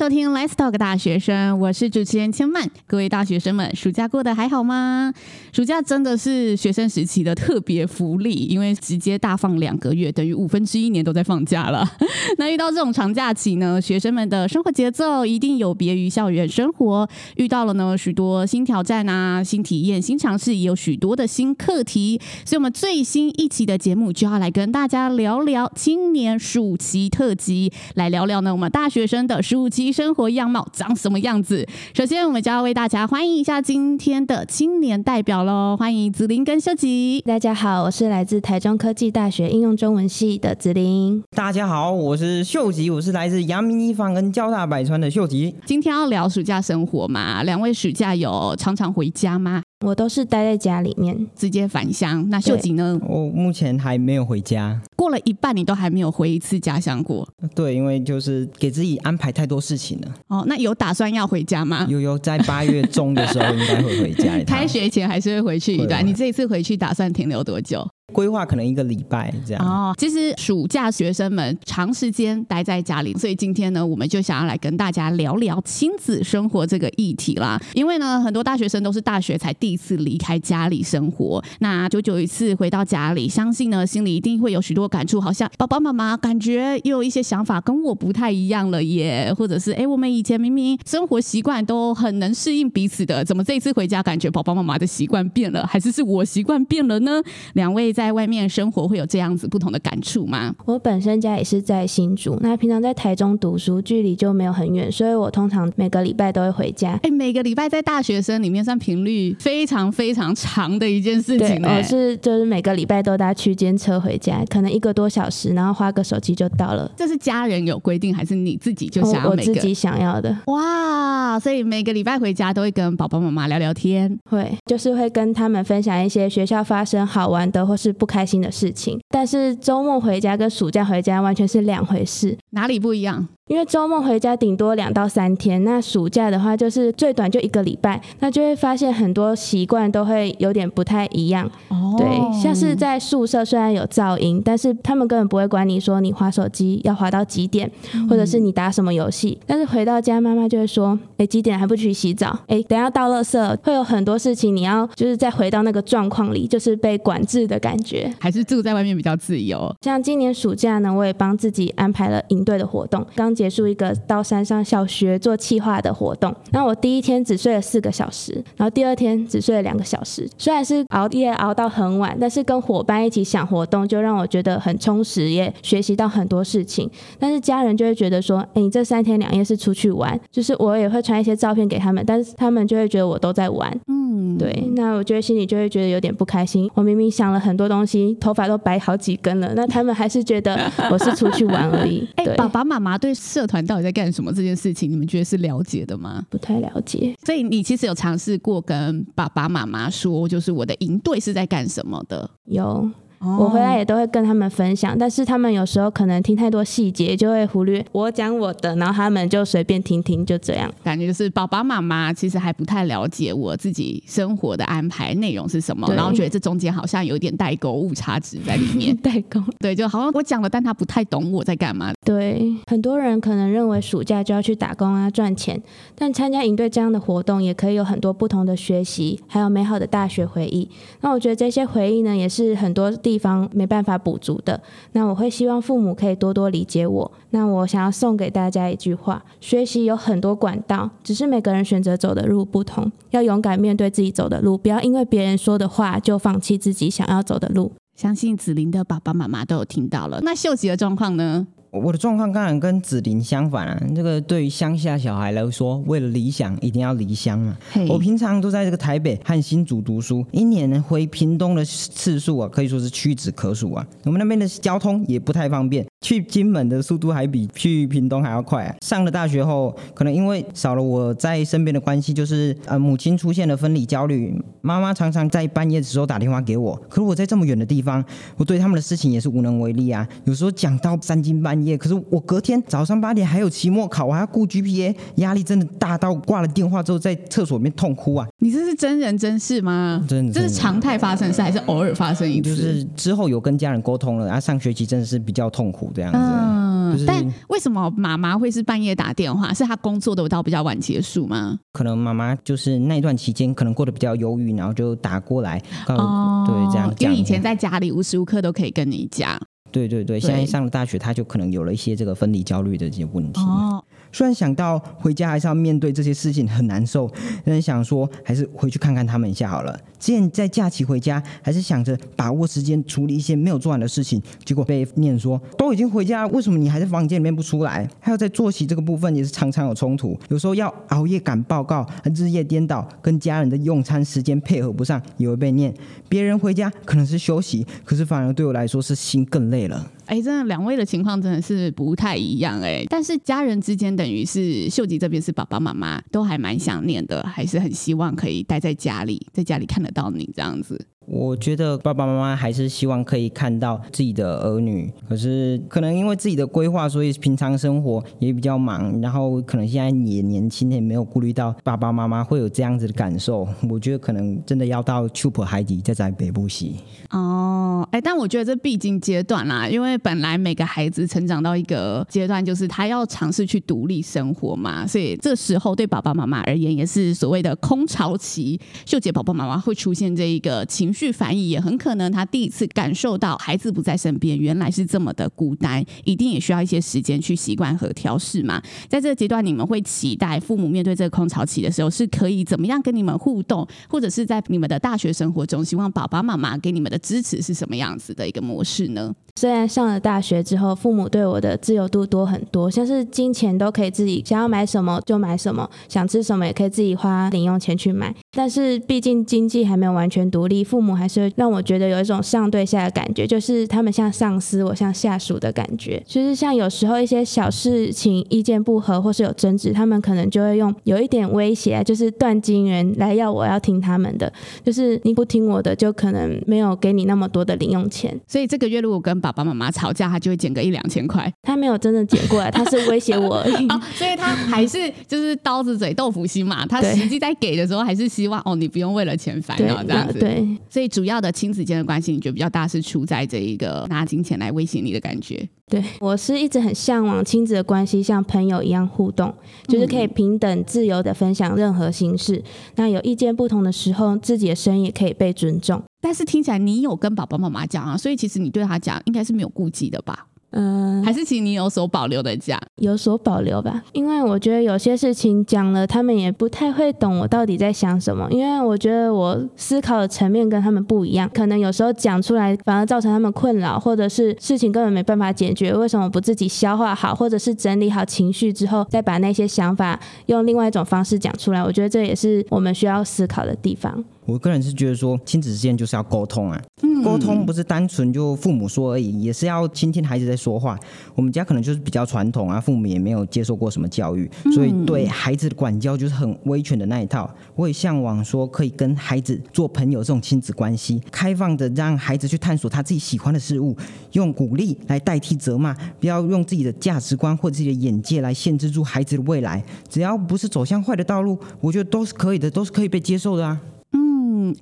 收听 Let's Talk 大学生，我是主持人千曼。各位大学生们，暑假过得还好吗？暑假真的是学生时期的特别福利，因为直接大放两个月，等于五分之一年都在放假了。那遇到这种长假期呢，学生们的生活节奏一定有别于校园生活，遇到了呢许多新挑战啊、新体验、新尝试，也有许多的新课题。所以，我们最新一期的节目就要来跟大家聊聊青年暑期特辑，来聊聊呢我们大学生的暑期生活样貌长什么样子。首先，我们就要为大家欢迎一下今天的青年代表喽，欢迎子琳跟秀吉。大家好，我是来自台中科技大学应用中文系的子琳。大家好，我是秀吉，我是来自阳明一方跟交大百川的秀吉。今天要聊暑假生活嘛，两位暑假有常常回家吗？我都是待在家里面，直接返乡。那秀吉呢？我目前还没有回家，过了一半，你都还没有回一次家乡过。对，因为就是给自己安排太多事情了。哦，那有打算要回家吗？有有，在八月中的时候应该会回家。开学前还是会回去一段。你这一次回去打算停留多久？规划可能一个礼拜这样哦。其实暑假学生们长时间待在家里，所以今天呢，我们就想要来跟大家聊聊亲子生活这个议题啦。因为呢，很多大学生都是大学才第一次离开家里生活，那久久一次回到家里，相信呢，心里一定会有许多感触。好像爸爸妈妈感觉又有一些想法跟我不太一样了耶，或者是哎，我们以前明明生活习惯都很能适应彼此的，怎么这一次回家感觉爸爸妈妈的习惯变了，还是是我习惯变了呢？两位在外面生活会有这样子不同的感触吗？我本身家也是在新竹，那平常在台中读书，距离就没有很远，所以我通常每个礼拜都会回家。哎，每个礼拜在大学生里面算频率非常非常长的一件事情。我是就是每个礼拜都搭区间车回家，可能一个多小时，然后花个手机就到了。这是家人有规定，还是你自己就想要？我自己想要的。哇，所以每个礼拜回家都会跟爸爸妈妈聊聊天，会就是会跟他们分享一些学校发生好玩的或是不开心的事情，但是周末回家跟暑假回家完全是两回事，哪里不一样？因为周末回家顶多两到三天，那暑假的话就是最短就一个礼拜，那就会发现很多习惯都会有点不太一样。哦，对，像是在宿舍虽然有噪音，但是他们根本不会管你说你划手机要划到几点，或者是你打什么游戏。但是回到家，妈妈就会说：“哎，几点还不去洗澡？哎，等下倒垃圾，会有很多事情你要就是再回到那个状况里，就是被管制的感觉。”还是住在外面比较自由。像今年暑假呢，我也帮自己安排了营队的活动，刚。结束一个到山上小学做企划的活动，那我第一天只睡了四个小时，然后第二天只睡了两个小时。虽然是熬夜熬到很晚，但是跟伙伴一起想活动，就让我觉得很充实，也学习到很多事情。但是家人就会觉得说，哎，你这三天两夜是出去玩，就是我也会传一些照片给他们，但是他们就会觉得我都在玩。嗯，对，那我觉得心里就会觉得有点不开心。我明明想了很多东西，头发都白好几根了，那他们还是觉得我是出去玩而已。哎，爸爸妈妈对。社团到底在干什么？这件事情你们觉得是了解的吗？不太了解。所以你其实有尝试过跟爸爸妈妈说，就是我的营队是在干什么的？有。我回来也都会跟他们分享，但是他们有时候可能听太多细节，就会忽略我讲我的，然后他们就随便听听，就这样。感觉就是爸爸妈妈其实还不太了解我自己生活的安排内容是什么，然后觉得这中间好像有点代沟误差值在里面。代沟，对，就好像我讲了，但他不太懂我在干嘛。对，很多人可能认为暑假就要去打工啊赚钱，但参加营队这样的活动也可以有很多不同的学习，还有美好的大学回忆。那我觉得这些回忆呢，也是很多地地方没办法。补足的，那我会希望父母可以多多理解我。那我想要送给大家一句话：学习有很多管道，只是每个人选择走的路不同。要勇敢面对自己走的路，不要因为别人说的话就放弃自己想要走的路。相信子琳的爸爸妈妈都有听到了。那秀吉的状况呢？我的状况当然跟子林相反啊。这个对于乡下小孩来说，为了理想一定要离乡嘛。我平常都在这个台北和新竹读书，一年呢回屏东的次数啊，可以说是屈指可数啊。我们那边的交通也不太方便。去金门的速度还比去屏东还要快啊！上了大学后，可能因为少了我在身边的关系，就是呃母亲出现了分离焦虑，妈妈常常在半夜的时候打电话给我。可是我在这么远的地方，我对他们的事情也是无能为力啊。有时候讲到三更半夜，可是我隔天早上八点还有期末考，我还要顾 GPA，压力真的大到挂了电话之后在厕所里面痛哭啊！你这是真人真事吗？真的，这是常态发生事还是偶尔发生一次？就是之后有跟家人沟通了，然后上学期真的是比较痛苦。这样子。嗯，就是、但为什么妈妈会是半夜打电话？是她工作的到比较晚结束吗？可能妈妈就是那段期间可能过得比较忧郁，然后就打过来。哦，对，这样。因为以前在家里无时无刻都可以跟你讲。对对对，现在上了大学，他就可能有了一些这个分离焦虑的这些问题。哦。虽然想到回家还是要面对这些事情很难受，但是想说还是回去看看他们一下好了。之前在假期回家，还是想着把握时间处理一些没有做完的事情，结果被念说都已经回家，为什么你还在房间里面不出来？还有在作息这个部分也是常常有冲突，有时候要熬夜赶报告，日夜颠倒，跟家人的用餐时间配合不上，也会被念。别人回家可能是休息，可是反而对我来说是心更累了。哎，真的，两位的情况真的是不太一样哎。但是家人之间，等于是秀吉这边是爸爸妈妈都还蛮想念的，还是很希望可以待在家里，在家里看得到你这样子。我觉得爸爸妈妈还是希望可以看到自己的儿女，可是可能因为自己的规划，所以平常生活也比较忙，然后可能现在也年轻，也没有顾虑到爸爸妈妈会有这样子的感受。我觉得可能真的要到秋浦海底再在北部西。哦，哎，但我觉得这必经阶段啦，因为本来每个孩子成长到一个阶段，就是他要尝试去独立生活嘛，所以这时候对爸爸妈妈而言，也是所谓的空巢期。秀姐爸爸妈妈会出现这一个情绪。去反译也很可能，他第一次感受到孩子不在身边，原来是这么的孤单，一定也需要一些时间去习惯和调试嘛。在这个阶段，你们会期待父母面对这个空巢期的时候，是可以怎么样跟你们互动，或者是在你们的大学生活中，希望爸爸妈妈给你们的支持是什么样子的一个模式呢？虽然上了大学之后，父母对我的自由度多很多，像是金钱都可以自己想要买什么就买什么，想吃什么也可以自己花零用钱去买。但是毕竟经济还没有完全独立，父母还是会让我觉得有一种上对下的感觉，就是他们像上司，我像下属的感觉。就是像有时候一些小事情意见不合或是有争执，他们可能就会用有一点威胁，就是断金援来要我要听他们的，就是你不听我的，就可能没有给你那么多的零用钱。所以这个月如果跟爸爸爸妈妈吵架，他就会减个一两千块。他没有真的减过来，他是威胁我而已。哦，所以他还是就是刀子嘴豆腐心嘛。他实际在给的时候，还是希望哦，你不用为了钱烦恼这样子。对，所以主要的亲子间的关系，你觉得比较大是出在这一个拿金钱来威胁你的感觉。对，我是一直很向往亲子的关系像朋友一样互动，就是可以平等自由的分享任何心事。嗯、那有意见不同的时候，自己的声音也可以被尊重。但是听起来你有跟爸爸妈妈讲啊，所以其实你对他讲应该是没有顾忌的吧？嗯，还是其实你有所保留的讲，有所保留吧，因为我觉得有些事情讲了，他们也不太会懂我到底在想什么。因为我觉得我思考的层面跟他们不一样，可能有时候讲出来反而造成他们困扰，或者是事情根本没办法解决。为什么不自己消化好，或者是整理好情绪之后，再把那些想法用另外一种方式讲出来？我觉得这也是我们需要思考的地方。我个人是觉得说，亲子之间就是要沟通啊，沟通不是单纯就父母说而已，也是要倾听孩子在说话。我们家可能就是比较传统啊，父母也没有接受过什么教育，所以对孩子的管教就是很威权的那一套。我也向往说，可以跟孩子做朋友这种亲子关系，开放的让孩子去探索他自己喜欢的事物，用鼓励来代替责骂，不要用自己的价值观或自己的眼界来限制住孩子的未来。只要不是走向坏的道路，我觉得都是可以的，都是可以被接受的啊。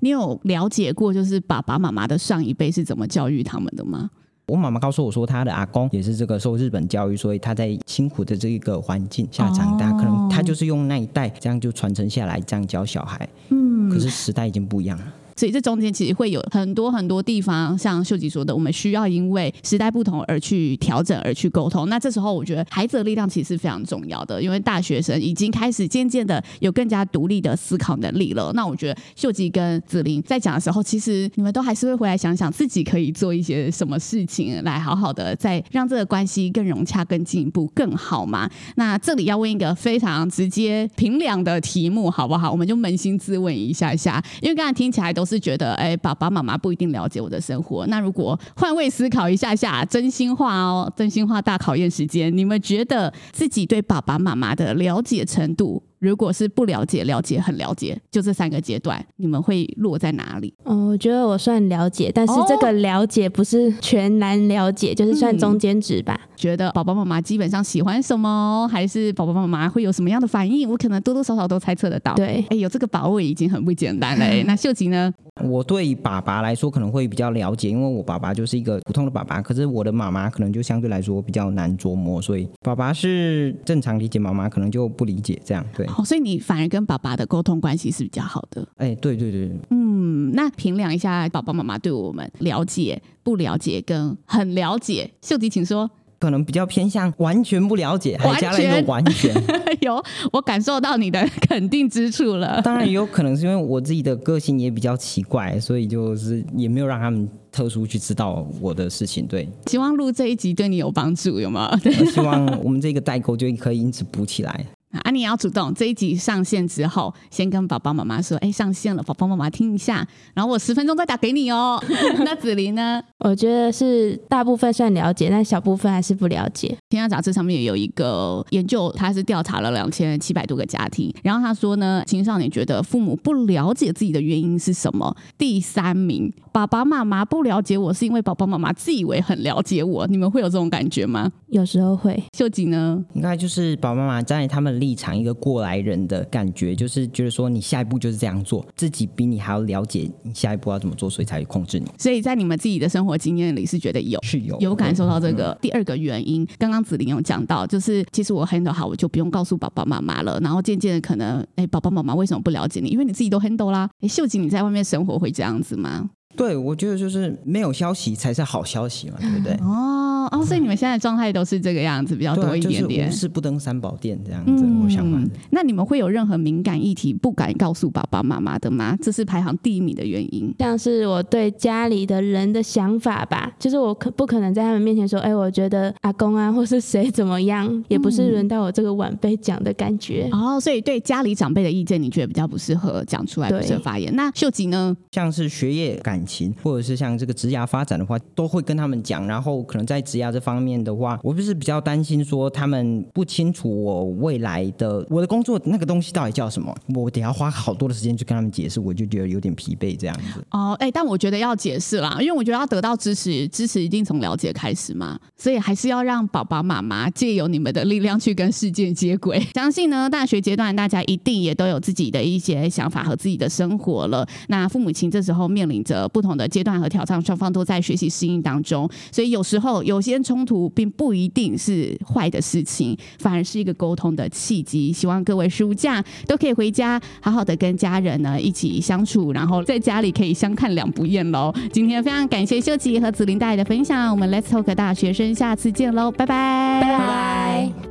你有了解过，就是爸爸妈妈的上一辈是怎么教育他们的吗？我妈妈告诉我说，她的阿公也是这个受日本教育，所以他在辛苦的这个环境下长大，可能他就是用那一代这样就传承下来，这样教小孩。嗯，可是时代已经不一样了。所以这中间其实会有很多很多地方，像秀吉说的，我们需要因为时代不同而去调整，而去沟通。那这时候我觉得孩子的力量其实是非常重要的，因为大学生已经开始渐渐的有更加独立的思考能力了。那我觉得秀吉跟子琳在讲的时候，其实你们都还是会回来想想自己可以做一些什么事情，来好好的再让这个关系更融洽、更进一步、更好嘛。那这里要问一个非常直接、平凉的题目，好不好？我们就扪心自问一下下，因为刚才听起来都是觉得，哎，爸爸妈妈不一定了解我的生活。那如果换位思考一下下，真心话哦，真心话大考验时间，你们觉得自己对爸爸妈妈的了解程度？如果是不了解、了解、很了解，就这三个阶段，你们会落在哪里？哦，我觉得我算了解，但是这个了解不是全然了解，哦、就是算中间值吧。嗯、觉得宝宝妈妈基本上喜欢什么，还是宝宝妈妈会有什么样的反应，我可能多多少少都猜测得到。对，哎，有这个把握已经很不简单了。那秀吉呢？我对爸爸来说可能会比较了解，因为我爸爸就是一个普通的爸爸，可是我的妈妈可能就相对来说比较难琢磨，所以爸爸是正常理解，妈妈可能就不理解这样。对，哦，所以你反而跟爸爸的沟通关系是比较好的。哎，对对对，嗯，那评量一下爸爸妈妈对我们了解、不了解跟很了解，秀吉请说。可能比较偏向完全不了解，还加了一个完全。有，我感受到你的肯定之处了。当然也有可能是因为我自己的个性也比较奇怪，所以就是也没有让他们特殊去知道我的事情。对，希望录这一集对你有帮助，有吗？对，希望我们这个代沟就可以因此补起来。啊，你也要主动。这一集上线之后，先跟爸爸妈妈说：“哎，上线了，爸爸妈妈听一下。”然后我十分钟再打给你哦。那子琳呢？我觉得是大部分算了解，但小部分还是不了解。天下杂志上面也有一个研究，他是调查了两千七百多个家庭，然后他说呢，青少年觉得父母不了解自己的原因是什么？第三名，爸爸妈妈不了解我是因为爸爸妈妈自以为很了解我。你们会有这种感觉吗？有时候会。秀吉呢？应该就是爸爸妈妈站在他们立场，一个过来人的感觉，就是觉得说你下一步就是这样做，自己比你还要了解你下一步要怎么做，所以才控制你。所以在你们自己的生活经验里，是觉得有是有有感受到这个、嗯、第二个原因。刚刚子玲有讲到，就是其实我 handle 好，我就不用告诉爸爸妈妈了。然后渐渐的，可能哎，爸爸妈妈为什么不了解你？因为你自己都 handle 啦。哎，秀吉，你在外面生活会这样子吗？对，我觉得就是没有消息才是好消息嘛，对不对？哦哦，所以你们现在状态都是这个样子，比较多一点点。无事不登三宝殿这样子，嗯、我想问。那你们会有任何敏感议题不敢告诉爸爸妈妈的吗？这是排行第一名的原因。像是我对家里的人的想法吧，就是我可不可能在他们面前说，哎，我觉得阿公啊，或是谁怎么样，也不是轮到我这个晚辈讲的感觉。嗯、哦，所以对家里长辈的意见，你觉得比较不适合讲出来，不适合发言。那秀吉呢？像是学业感。情或者是像这个职涯发展的话，都会跟他们讲。然后可能在职涯这方面的话，我就是比较担心说他们不清楚我未来的我的工作那个东西到底叫什么，我得要花好多的时间去跟他们解释，我就觉得有点疲惫这样子。哦，哎，但我觉得要解释啦，因为我觉得要得到支持，支持一定从了解开始嘛，所以还是要让爸爸妈妈借由你们的力量去跟世界接轨。相信呢，大学阶段大家一定也都有自己的一些想法和自己的生活了。那父母亲这时候面临着不同的阶段和挑战，双方都在学习适应当中，所以有时候有些冲突并不一定是坏的事情，反而是一个沟通的契机。希望各位暑假都可以回家，好好的跟家人呢一起相处，然后在家里可以相看两不厌喽。今天非常感谢秀吉和子琳带来的分享，我们 Let's Talk 大学生下次见喽，拜拜，拜拜。